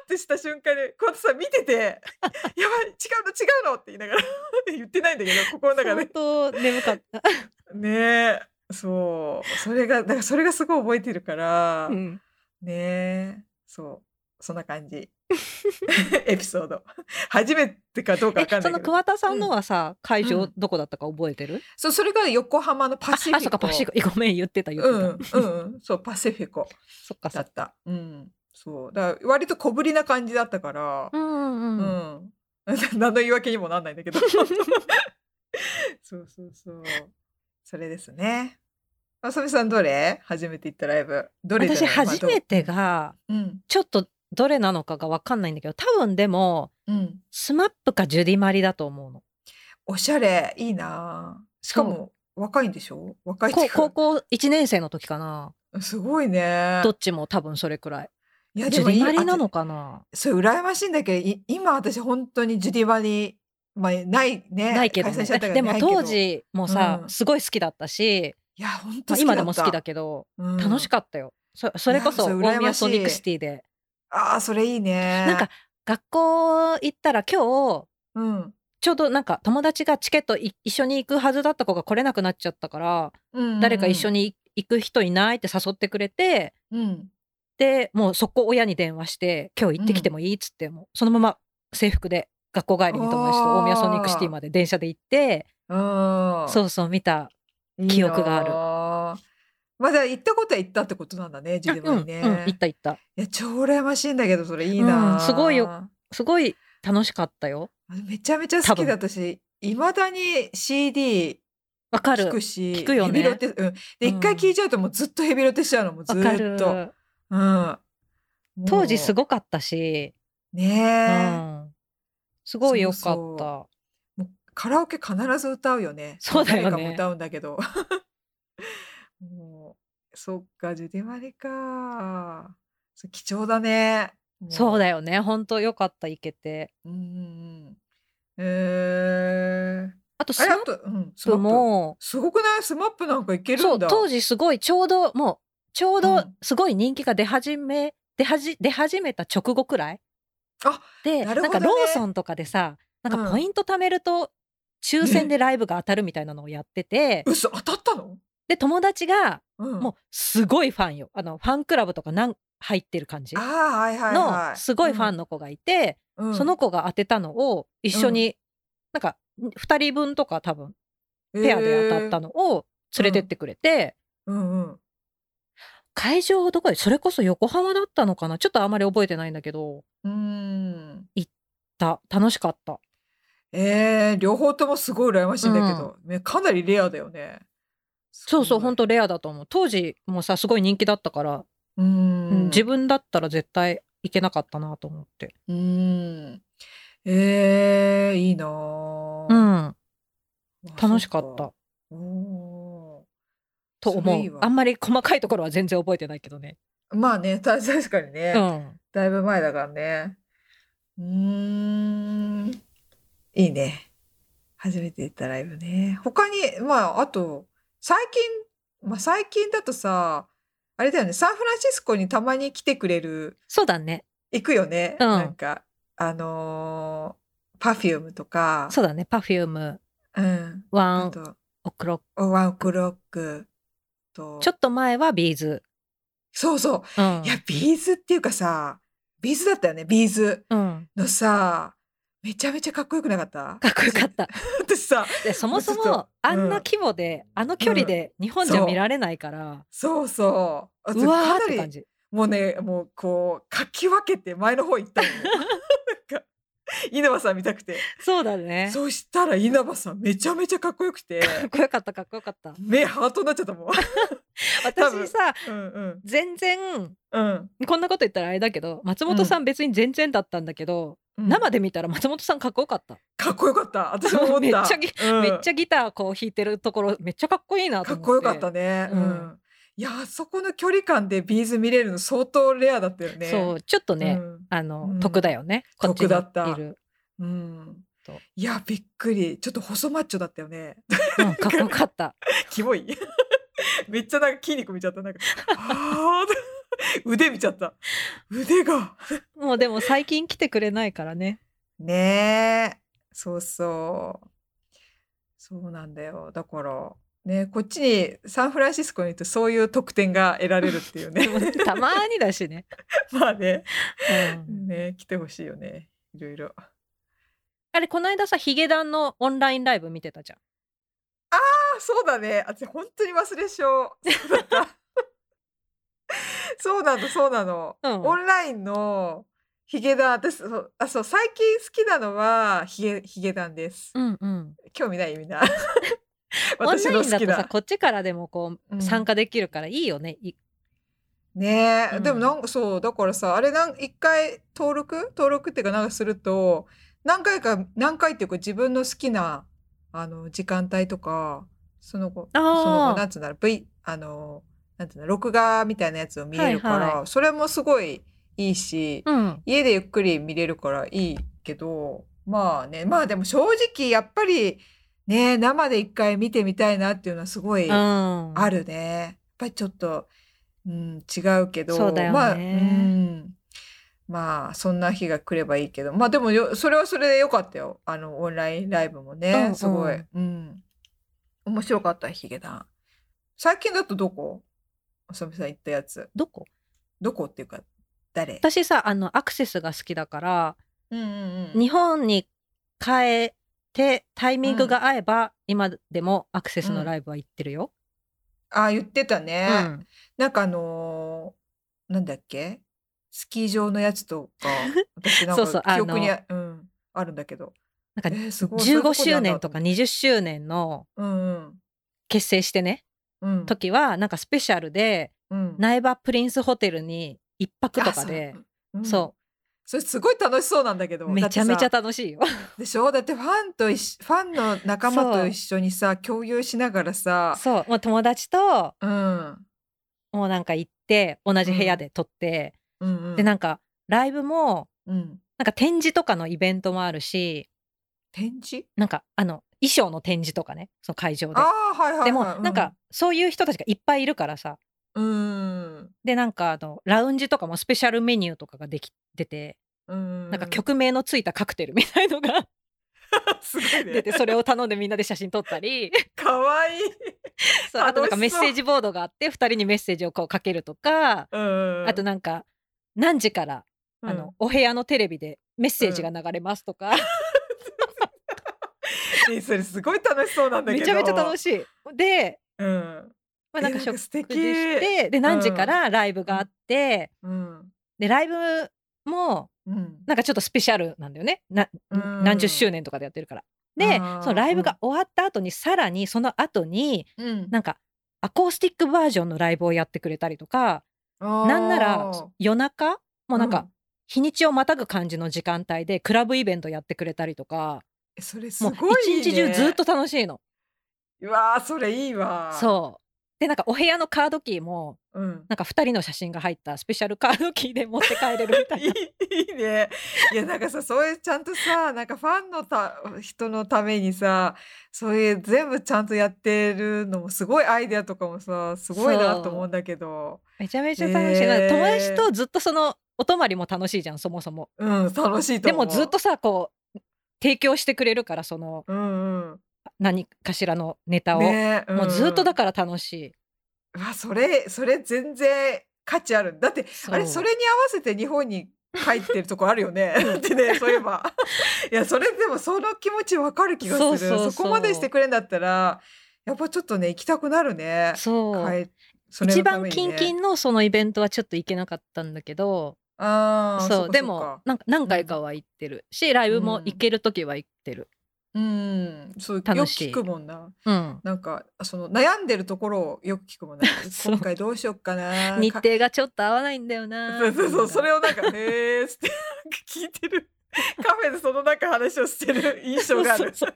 ってした瞬間にこうやってさ見てて「やばい違うの違うの」って言いながら言ってないんだけど心の中相で。当眠かった。ねえそう。それがだからそれがすごい覚えてるから。うん。ねえそう。そんな感じ。*laughs* エピソード。*laughs* 初めてかどうかわかんないけど。桑田さんのはさ、会場うん。どこだったか覚えてる？そうそれが横浜のあ、パシフィコ。あそっかパシフィコ。ごめん言ってた言ってた。うんうんうん。そうパシフィコ *laughs* そっか。だった。うん。そう。だから割と小ぶりな感じだったからうんうんううん。ん。何の言い訳にもなんないんだけど。そうそうそうそれですね。あさみさんどれ？初めて行ったライブ。どれ私初めてがどうん。ちょっとどれなのかがわかんないんだけど、多分でもうん。 SMAP かジュディマリだと思うの。おしゃれ。いいな。あしかも若いんでしょ？若い高校1年生の時かな。すごいね。どっちも多分それくらい。いやジュディマリなあのかな？それ羨ましいんだけどい今私本当にジュディマリまあないね。ないけど、ね。でも当時もさ、うん。すごい好きだったし、いや本当今でも好きだけけど、ど、楽しかったよ。そそれこそ大宮ソニックシティで。ああそれいいね。なんか学校行ったら今日うん。ちょうどなんか友達がチケットい一緒に行くはずだった子が来れなくなっちゃったから、うん誰か一緒にに行く人いないって誘ってくれてうん。でもう速攻親に電話して「今日行ってきてもいい?」っつって、もうそのまま制服で学校帰りに友達と大宮ソニックシティまで電車で行ってうん。そうそう見た記憶がある。あまだ行ったことは行ったってことなんだねジュディマリね、うんうん、行った行った。いや超羨ましいんだけどそれいいな、うんすごいよすごい楽しかったよ。めちゃめちゃ好きだったしいまだに CD わかる。聞くし聞くよね。ヘビロテ、うん、でうん。一回聞いちゃうともうずっとヘビロテしちゃうのもうずっと、うん、当時すごごかったし、ねうえ、ん、すごいよかった。そうそもうカラオケ必ず歌うよね。そうだよね。誰かも歌うんだけど。*laughs* もうそっかジュディマリか。貴重だね。そうだだよね。本当よかった行けて。うんうんうん。えー、あとスマッあれあと、うん、すごくない？ SMAPなんかいけるそうんだ当時すごいちょうどもうちょうどうん。すごい人気が出始め出はじ出始めた直後くらいあでな,、ねんかローソンとかでさなんうん。かポイント貯めると抽選でライブが当たるみたいなのをやってて、嘘当たったの、で友達がうん、もうすごいファンよ。あのファンクラブとかなん入ってる感じのすごいファンの子がいて、うん、うんその子が当てたのを一緒に、なんか2人分とか多分ペアで当たったの、のを連れてってくれて、うんうん会場どこでそれこそ横浜だったのかな？ちょっとあんまり覚えてないんだけど。うん。た。楽しかった。えー、両方ともすごい羨ましいんだけど、ねかなりレアだよね。そうそう本当当レアだと思う。当時もさすごい人気だったから、ううん。ん自分だったら絶対行けなかったなと思って。うん。えー、いいなうぁん楽しかった。おーと思うあんまり細かいところは全然覚えてないけどねまあね *laughs* た確かにね、うんだいぶ前だからね。うーん。いいね。初めて行ったライブね。他に、まあ、あと、最近、まあ最近だとさ、あれだよね、サンフランシスコにたまに来てくれる、そうだね。行くよね。うんなんか、あのー、 Perfumeとか、そうだね。 Perfume、うん。 ONE OK ROCK。ONE OK ROCKと、ちょっと前は B'z。そうそう。うんい。や、 B'zっていうかさ、 B'zだったよね、 B'zうん。のさ、めちゃめちゃかっこよくなかった？かっこよかった。私 *laughs* さ、でそもそもあんな規模で、あの距離で日本じゃ見られないから、そうそう。うわーって感じ。もうね、もうこう、かき分けて前の方行ったの *laughs* 稲葉さん見たくて。そうだね。そしたら稲葉さんめちゃめちゃかっこよくて、かっこよかったかっこよかった。目ハートになっちゃったもん。*laughs* 私さうんうん。全然うん。こんなこと言ったらあれだけど松本さん別に全然だったんだけど、うん生で見たら松本さんかっこよかった、かっこよかった。私も思った。*laughs* めっちゃぎうんめっちゃギターこう弾いてるところめっちゃかっこいいなと思ってかっこよかったね。ううんん。いや、あそこの距離感でビーズ見れるの相当レアだったよね。そうちょっとね、うんあの、うん得だよね得だったうんと。いや、びっくり。ちょっと細マッチョだったよね。うん、かっこよかった *laughs* キモい。*laughs* めっちゃなんか筋肉見ちゃった。なんか、あー *laughs* 腕見ちゃった。腕が。もうでも最近来てくれないからねねえ。そうそう。そうなんだよ。だから、ね、こっちにサンフランシスコに行ってそういう特典が得られるっていうね。たまにだしね、*laughs* まあね。うんね、来てほしいよね。いろいろ。あれこの間さヒゲダンのオンラインライブ見てたじゃんあ、そうだね。私本当に忘れ性。そうだった。*laughs* そうなの、そうなの。うんオンラインのヒゲダン、私、そう、あ、そう、最近好きなのはヒゲ、ヒゲダンです。うんうん興味ない？みんな。*laughs* *laughs* オンラ私インだとさ。こっちからでもこううん。参加できるからいいよね、いねえ、うん。でもなんかそう、だからさ、あれなん、一回登録？登録っていうかなんかすると、何回か、何回っていうか自分の好きな、あの、時間帯とか、その後、その後、なんつうんだろう、V、あの、なんていうの、録画みたいなやつを見れるから、はいはそれもすごいいいし、うん。家でゆっくり見れるからいいけど、まあね、まあでも正直やっぱりね、生で一回見てみたいなっていうのはすごいうんあるね。やっぱりちょっと、うん、違うけど、ねまあ、うん、まあそんな日が来ればいいけど、まあでもよそれはそれでよかったよ。あのオンラインライブもね、うんうんすごい、うん、面白かったヒゲダン。最近だとどこ？おさみさん行ったやつ。どこ？どこっていうか誰？私さあのアクセスが好きだからうんうんうん。日本に帰ってタイミングが合えば、今でもアクセスのライブは行ってるよ。あ、言ってたね。うん。なんかあのーなんだっけ？スキー場のやつとか、*laughs* 私なんか記憶にああ,、うん、あるんだけど。なんかえーすごい。そういうと15こにあんだ周年とか20周年のうん結成してねうん。うん。時はなんかスペシャルでうん、苗場プリンスホテルに一泊とかであそう,、んそそれすごい楽しそうなんだけど。うめちゃめちゃ楽しいよ。さでしょ？だってファンと一緒ファンの仲間と一緒にさ、共有しながらさ、そうもう友達とうん。もうなんか行って同じ部屋で撮って、うんうん。でなんかライブもうん。なんか展示とかのイベントもあるし展示？なんかあの衣装の展示とかねその会場であ。あ、はいはい、はい。でもなんか、そういう人たちがいっぱいいるからさうん。でなんかあのラウンジとかもスペシャルメニューとかができてて、うん。なんか曲名のついたカクテルみたいのが *laughs* すごいね。出てそれを頼んでみんなで写真撮ったり *laughs* かわいい。そうあとなんかメッセージボードがあって2人にメッセージをこうかけるとか、うん。あとなんか何時から、うん、あのお部屋のテレビでメッセージが流れますとか、*laughs* ねそれすごい楽しそうなんだけど。めちゃめちゃ楽しい。で、うん。まあ、なんか食事し敵てで何時からライブがあって、うん。でライブもうん。なんかちょっとスペシャルなんだよねな、うん何十周年とかでやってるから。でそのライブが終わった後に、さらにその後にうん。なんかアコースティックバージョンのライブをやってくれたりとかなんなら夜中もうなんかうん日にちをまたぐ感じの時間帯でクラブイベントやってくれたりとかえそれすもうごいいい、ね。一日中ずっと楽しいの。うわーそれいいわ。そうでなんかお部屋のカードキーもうん。なんか2人の写真が入ったスペシャルカードキーで持って帰れるみたいな。*laughs* いいね。いやなんかさそういうちゃんとさなんかファンのた人のためにさそういう全部ちゃんとやってるのもすごいアイデアとかもさすごいなと思うんだけどめちゃめちゃ楽しい、へー友達とずっとそのお泊まりも楽しいじゃんそもそも。うん楽しいとで思う。もずっとさこう提供してくれるからそのうんうん。何かしらのネタを、ねもうずっとだかから楽しい。ら。わそれそれ全然価値ある。だってあれそれに合わせて日本に帰ってるとこあるよね。*laughs* だってねそういえば。いやそれでもその気持ちわかる気がする。そこまでしてくれんだったらやっぱちょっとね行きたくなるね。そう、帰それ一番キンキンのそのイベントはちょっと行けなかったんだけどああそうでもなんか何回かは行ってるし、ライブも行ける時は行ってる。うん。そうよく聞くもんな。うん。なんかその悩んでるところをよく聞くもんな。*laughs* 今回どうしよっかな。*laughs* 日か程がちょっと合わないんだよな。そうそうそう。それををなんか「へえ」って聞いてる。*laughs* カフェでそのなんか話をしてる印象がある。そう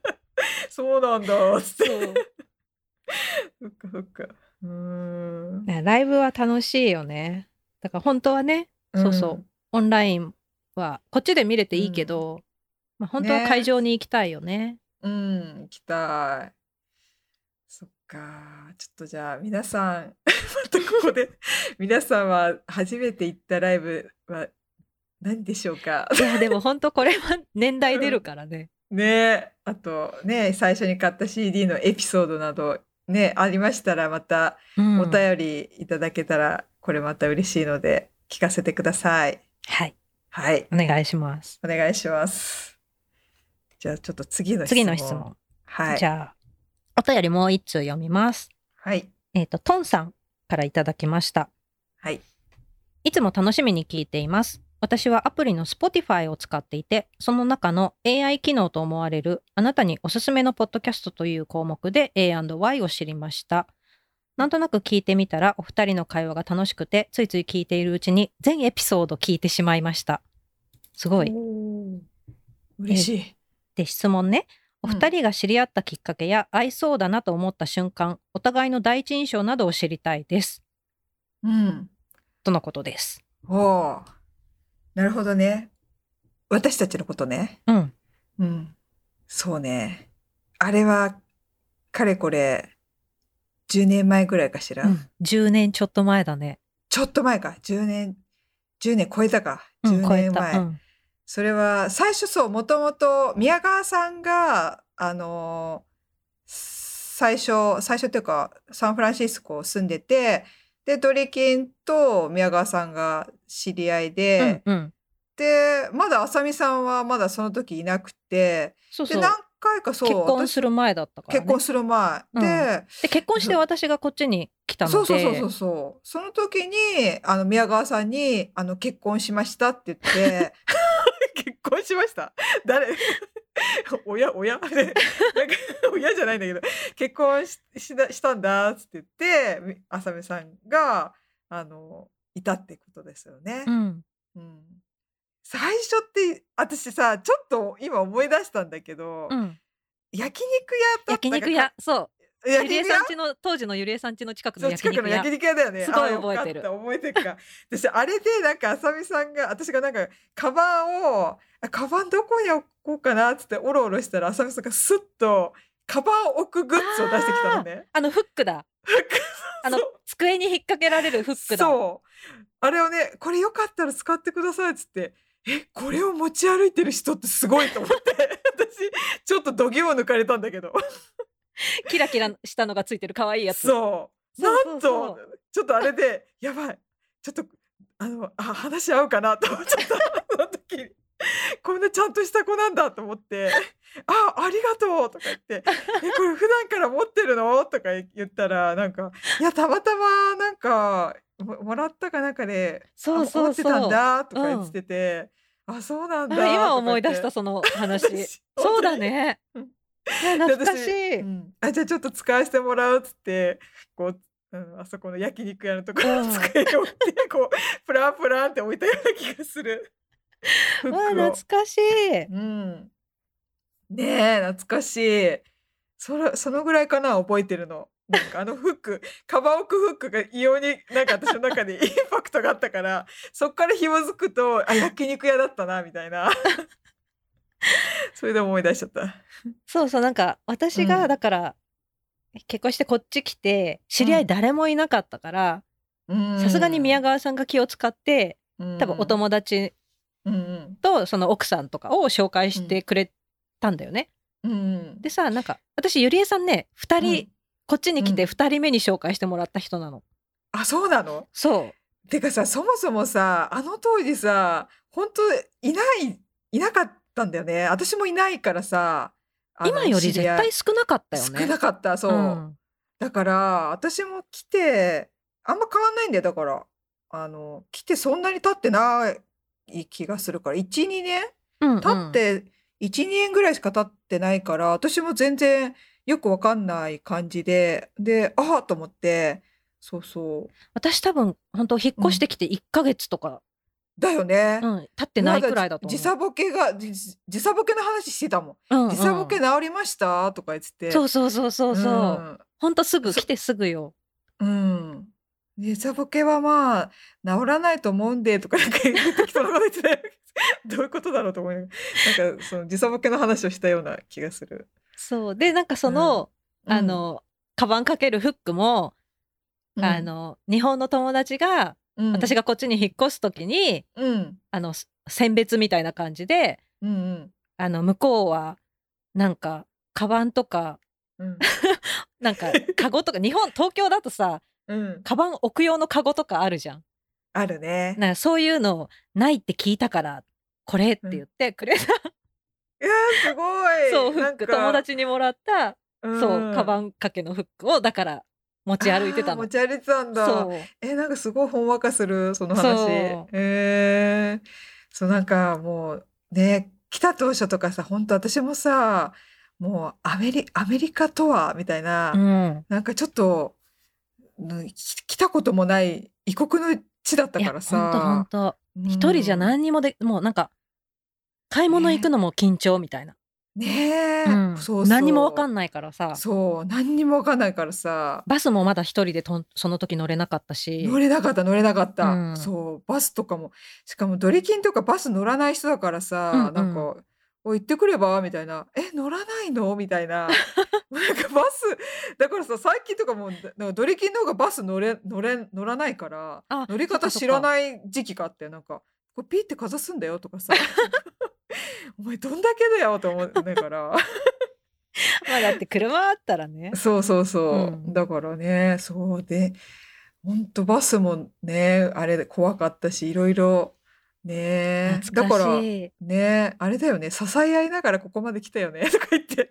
そうなんだって。そう。そっかそっか。うーん。ねライブは楽しいよね。だから本当はねそうそう。オンラインはこっちで見れていいけど、まあ、本当はね。会場に行きたいよね。うん、うん、行きたい。そっか。ちょっとじゃあ皆さん *laughs* またここで *laughs* 皆さんは初めて行ったライブは何でしょうか？いやでも本当これは年代出るからね。ね。あとね最初に買った CD のエピソードなどねありましたらまたうん。お便りいただけたらこれまた嬉しいので聞かせてください。はい。はい、お願いします。お願いします。じゃあちょっと次の質問。次の質問、はい。じゃあお便りもう一通読みますはい。えっ、とトンさんからいただきましたはい。いつも楽しみに聞いています。私はアプリの Spotify を使っていて、その中の AI 機能と思われるあなたにおすすめのポッドキャストという項目で A&Y を知りました。なんとなく聞いてみたらお二人の会話が楽しくて、ついつい聞いているうちに全エピソード聞いてしまいました。すごい。嬉しい。で、質問ね。お二人が知り合ったきっかけや合いそうだなと思った瞬間、お互いの第一印象などを知りたいです。うん。とのことです。おお。なるほどね。私たちのことね。うん。うん。そうね。あれは、かれこれ、10年前ぐらいかしら？うん、10年ちょっと前だね。ちょっと前か。10年、10年超えたか。うん、10超えた。年前。うんそれは最初そうもともと宮川さんがあの最初最初っていうかサンフランシスコ住んでてでドリキンと宮川さんが知り合いで、うんうん、でまだ浅見さんはまだその時いなくてそうそう。で何回かそう結婚する前だったから、ね、私結婚する前、うん。でで結婚して私がこっちに来たので。そうそうそうそうそう。その時にあの宮川さんにあの結婚しましたって言って結 *laughs* 婚しました？誰？親？親？で *laughs* なんか親じゃないんだけど結婚ししたんだっつって言ってみ浅見さんがあのいたってことですよね。うん、うん。最初って私さちょっと今思い出したんだけど、うん、焼肉屋だった焼肉屋そうゆりえさん家の当時のゆりえさん家の近くの焼肉屋の焼肉屋だよね。すごいあ覚えてる覚えてるか。*laughs* 私あれでなんかあさみさんが私がなんかカバンをあカバンどこに置こうかなっつっておろおろしたらあさみさんがスッとカバンを置くグッズを出してきたのね。あのフックだ *laughs* あの机に引っ掛けられるフックだそうあれをねこれよかったら使ってくださいっつって。えこれを持ち歩いてる人ってすごいと思って *laughs* 私ちょっと度肝を抜かれたんだけど *laughs* キラキラしたのがついてる可愛いやつ。そう。なんとちょっとあれで *laughs* やばい。ちょっとあのあ話し合うかなと。*laughs* 思っちゃったその時に。こんなちゃんとした子なんだと思って「あありがとう」とか言って「えこれ普段から持ってるの?」とか言ったらなんか「いやたまたまなんかももらったかなんかでそう持ってたんだ」とか言ってて「あそうなんだ」あ今思い出したその話。私そうだね懐かしでい、うん。あじゃあちょっと使わせてもらうっつってこう、うん、あそこの焼肉屋のところうん。に机に置いてこうプランプランって置いたような気がする。*laughs* わ懐かしい。うん。ねえ懐かしい。それそのぐらいかな覚えてるの。なんかあのフックカバー置くフックが異様になんか私の中でインパクトがあったからそっから紐づくとあ焼肉屋だったなみたいな *laughs* それで思い出しちゃった。そうそうなんか私がうん。だから、結婚してこっち来て知り合い誰もいなかったからさすがに宮川さんが気を使って多分お友達うんうん。とその奥さんとかを紹介してくれたんだよね。うんうん。でさなんか私ゆりえさんね2人、うん。こっちに来てうん。2人目に紹介してもらった人なの。あそうなの？そう。てかさそもそもさあの当時さ本当いないいなかったんだよね。私もいないからさ今より絶対少なかったよね。少なかったそう、うん。だから私も来てあんま変わんないんだよだから。あの来てそんなに経ってない気がするから。12年？うんうん。経って12年ぐらいしか経ってないから私も全然よくわかんない感じででああと思って。そうそう。私多分本当引っ越してきて1ヶ月とか、だよね、うん。経ってないくらいだと。時差ボケがじ時差ボケの話してたもん。うんうん。時差ボケ治りました？とか言ってて。そうそうそうそうそう。うん。ほんとすぐそ来てすぐよ。うん。時差ボケはまあ治らないと思うんでとかなんか言ってたよ *laughs* どういうことだろうと思いなんかその時差ボケの話をしたような気がする。そう。でなんかその、あのカバンかけるフックも、うん、あの日本の友達が、うん、私がこっちに引っ越す時にうん。あの選別みたいな感じでうんうん。あの向こうはなんかカバンとかうん。*laughs* なんかカゴとか日本東京だとさうん。カバン置く用のカゴとかあるじゃん。あるね。なんかそういうのないって聞いたからこれって言ってくれた、いやーすごい。そうフック友達にもらった、うん。そうカバン掛けのフックをだから持ち歩いてたの持。ち歩いてたんだ。えなんかすごいほんわかするその話。そうえー、そうなんかもうね来た当初とかさ本当私もさもうアメリアメリカとはみたいな、うん、なんかちょっと来たこともない異国の地だったからさ。とうん一人じゃ何にもでもうなんか買い物行くのも緊張みたいな、ねえ、うん。そうそう。何にもわかんないからさ。そう。何にもわかんないからさ。バスもまだ一人でとんその時乗れなかったし。乗れなかった乗れなかった、うん。そう。バスとかも。しかもドリキンとかバス乗らない人だからさ、うんうん。なんか「おい行ってくれば?」みたいな「え乗らないの?」みたいな。なんかバスだからさ最近とかもうなんかドリキンの方がバス乗れ乗れ乗らないからあ乗り方知らない時期があってなんか「これピーってかざすんだよ」とかさ *laughs* お前どんだけだよと思いながら。*laughs* まあだって車あったらね。そうそうそう、うん。だからねそうで本当バスもねあれ怖かったしいろいろねだ懐からねあれだよね支え合いながらここまで来たよね *laughs* とか言って。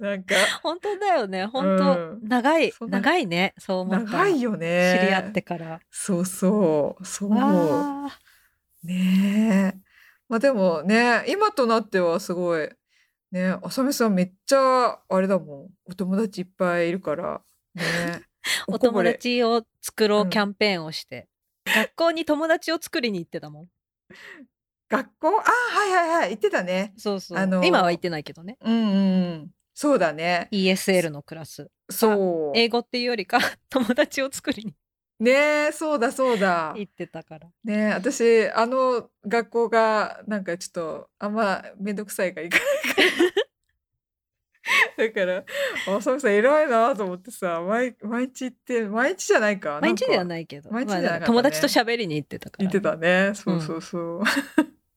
なんか。本当だよね。本当、うん。長い長いね。そう思ったら。長いよね。知り合ってから。そうそう。そう。ね。えまあでもね今となってはすごいねあさみさんめっちゃあれだもん。お友達いっぱいいるからね。*laughs* お友達を作ろううん。キャンペーンをして、学校に友達を作りに行ってたもん。学校？あはいはいはい。言ってたね。そうそう、あの今は行ってないけどね。うんうんうん。そうだね。ESL のクラス。そう。英語っていうよりか *laughs* 友達を作りにねえそうだそうだ。行ってたから。ねえ私あの学校がなんかちょっとあんま面倒くさいから行かないから。*laughs* だからあさみさん偉いなと思ってさ毎毎日行って毎日じゃないか。毎日ではないけど。毎日友達と喋りに行ってたから言ってたね。そうそうそう、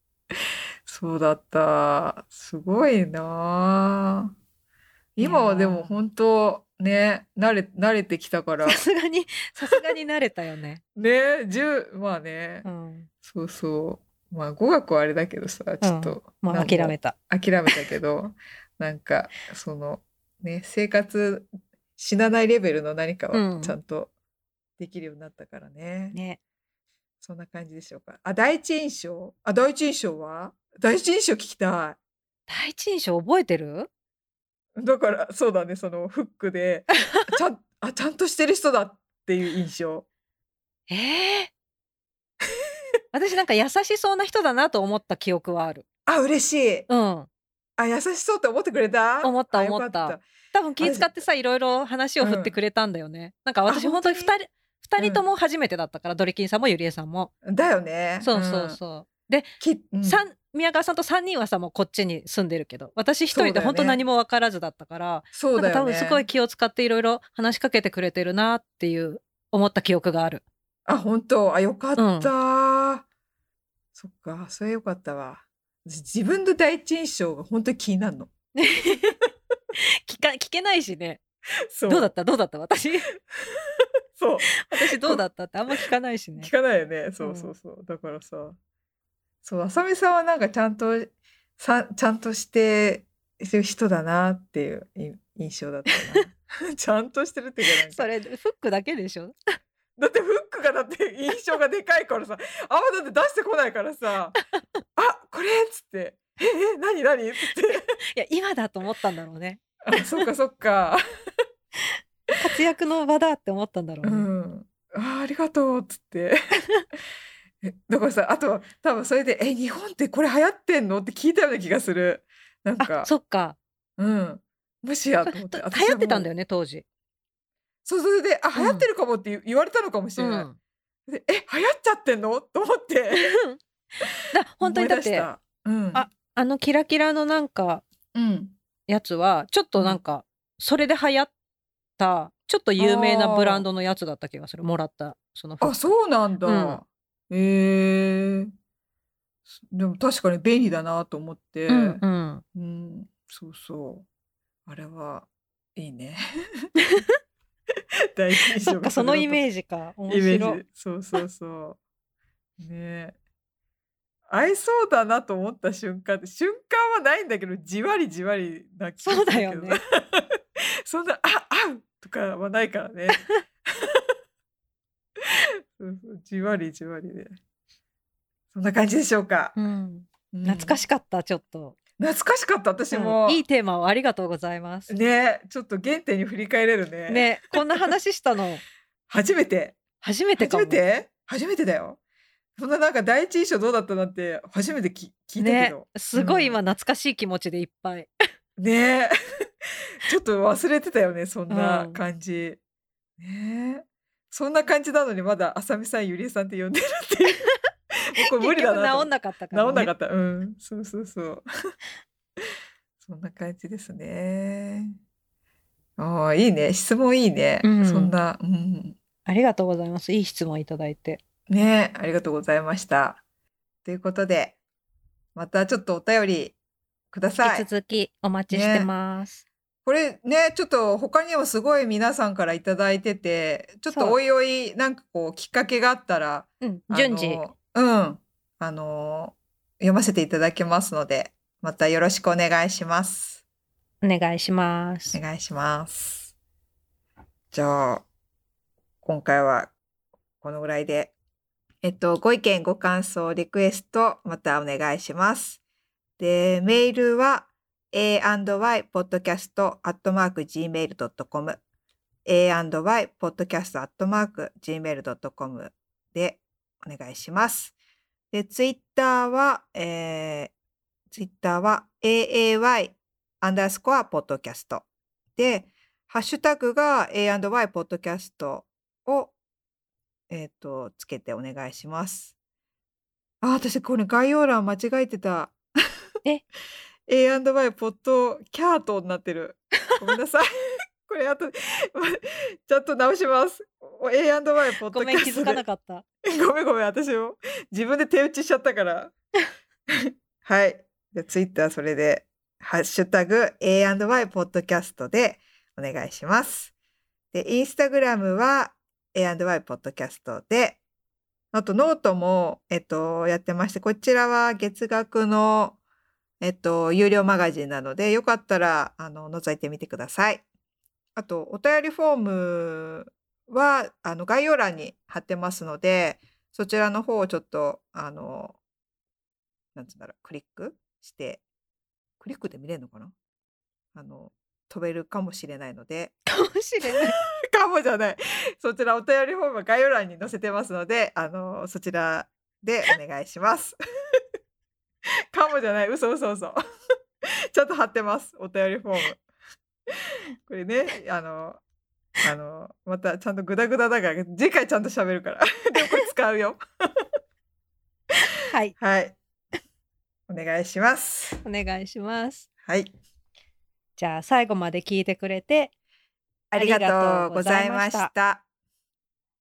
*laughs* そうだった。すごいな。今はでも本当ね慣れ慣れてきたから。さすがにさすがに慣れたよね、*laughs* ね十まあね、うん、そうそう。まあ語学はあれだけどさちょっと、まあなんか諦めた。諦めたけど *laughs* なんかそのね生活死なないレベルの何かうん。はちゃんとできるようになったからね、ね。そんな感じでしょうか。あ第一印象？あ第一印象は？第一印象聞きた第一印象覚えてる？いだからそうだねそのフックでちゃん *laughs* あちゃんとしてる人だっていう印象。ええ *laughs* 私なんか優しそうな人だなと思った記憶はある。あ嬉しい。うん。あ、優しそうって思ってくれた？思った思った。多分気遣ってさいろいろ話を振ってくれたんだよね、なんか私あ本当に2本人二人とも初めてだったから、ドリキンさんもゆりえさんも。だよね。そうそうそう、で、きうん。三宮川さんと3人はさもうこっちに住んでるけど私一人で本当何も分からずだったからそうだよね。多分すごい気を使っていろいろ話しかけてくれてるなっていう思った記憶がある。あ、本当？あ、よかった、そっか、それよかったわ。私自分の第一印象が本当に気になるの。*laughs* 聞か聞けないしねそう。どうだった？どうだった？私そう。*laughs* 私どうだったってあんま聞かないしね聞。かないよね。そうそうそう。だからさ。そう、あさみさんはなんかちゃんと、さちゃんとしてる人だなっていうい印象だったな。*laughs* ちゃんとしてるっていうかそれフックだけでしょ？だってフックがだって印象がでかいからさ、あんまだって出してこないからさ、*laughs* あ、これっつって、え、え、何何？っつって。いや今だと思ったんだろうね。あ、そっかそっか。*laughs* 活躍の場だって思ったんだろううね。ん。あ、ありがとうっつって。え *laughs* だからさ、あとは多分それで、え、日本ってこれ流行ってんの？って聞いたような気がする。なんかあ、そっか。うん。もしやと思って。流行ってたんだよ。よね当時。そう、それで、あ、うん流行ってるかもって言言われたのかもしれない。うんでえ、流行っちゃってんの？と思って。*laughs* だ本当にだって。うん。ああのキラキラのなんかうん。やつはちょっとなんかそれで流行ったちょっと有名なブランドのやつだった気がするもらったその服あ、そうなんだ。うんへえ。でも確かに便利だなと思って。うんうんうん、そうそう。あれはいいね。第一印象そっかそのイーメージか面イメ白いージ。そうそうそう。ねえ。合いそうだなと思った瞬間瞬間はないんだけどじわりじわりな気がするけどそうだよね *laughs* そんな「あ合う!」とかはないからね *laughs* じわりじわりで。そんな感じでしょうか、うん、うん。懐かしかったちょっと、懐かしかった私うん。も、いいテーマをありがとうございます。ねちょっと原点に振り返れるね。ねこんな話したの。*laughs* 初めて。初初めてかも。めて？初めてだよ。そんななんか第一印象どうだったなんて初めてき聞いたけねどすごいうん。今懐かしい気持ちでいっぱい、ね。え *laughs* ちょっと忘れてたよねそんうなん。感じ、ね。えそんな感じなのにまだあさみさんゆりえさんって呼んでるっていう *laughs* もうこれ無理だ結な治んなかったから、ね、治んなかった。うん。そうそうそう。*laughs* そんな感じですね。ああ、いいね。質問いいね。うんそんな、うん。ありがとうございますいい質問いただいてねありがとうございました。ということで、またちょっとお便りください。引き続きお待ちしてます、これね、ちょっと他にもすごい皆さんからいただいてて、ちょっとおいおい、なんかこう、きっかけがあったら、うん順次うん。あの、読ませていただきますので、またよろしくお願いします。お願いしますお願いします。じゃあ、今回はこのぐらいで、えっと、ご意見、ご感想、リクエスト、またお願いします。で、メールは a&ypodcast.gmail.com a&ypodcast.gmail.com でお願いします。で、ツイッターは、えー、ツイッターは aay アンダースコアポッドキャスト。で、ハッシュタグが A&Y ポッドキャストを、えっ、と、つけてお願いします。あ、私これ概要欄間違えてた。え ?A&Y ポッドキャートになってる。ごめんなさい。*laughs* これあと、ちゃんと直します。A&Y ポッドキごめん気づかなかったごめんごめん、私も自分で手打ちしちゃったから。*laughs* はい。じゃツイッターそれで、ハッシュタグ A&Y ポッドキャストでお願いします。で、インスタグラムは A&Y ポッドキャストで、あとノートも、えっと、やってまして、こちらは月額の、えっと、有料マガジンなので、よかったら、あの、覗いてみてください。あと、お便りフォームは、あの、概要欄に貼ってますので、そちらの方をちょっと、あの、なんつうんだろう、クリックして、クリックで見れるのかな？あの、飛べるかもしれないので、かもしれない *laughs* かもじゃない。そちらお便りフォームは概要欄に載せてますので、あの、そちらでお願いします。*laughs* かもじゃない。嘘嘘嘘。*laughs* ちゃんと貼ってます。お便りフォーム。これね、あの、あの、またちゃんとグダグダだから、次回ちゃんと喋るから。*laughs* でもこれ使うよ。はい。はい。お願いします。お願いします。はい。じゃあ最後まで聞いてくれてありがとうございました。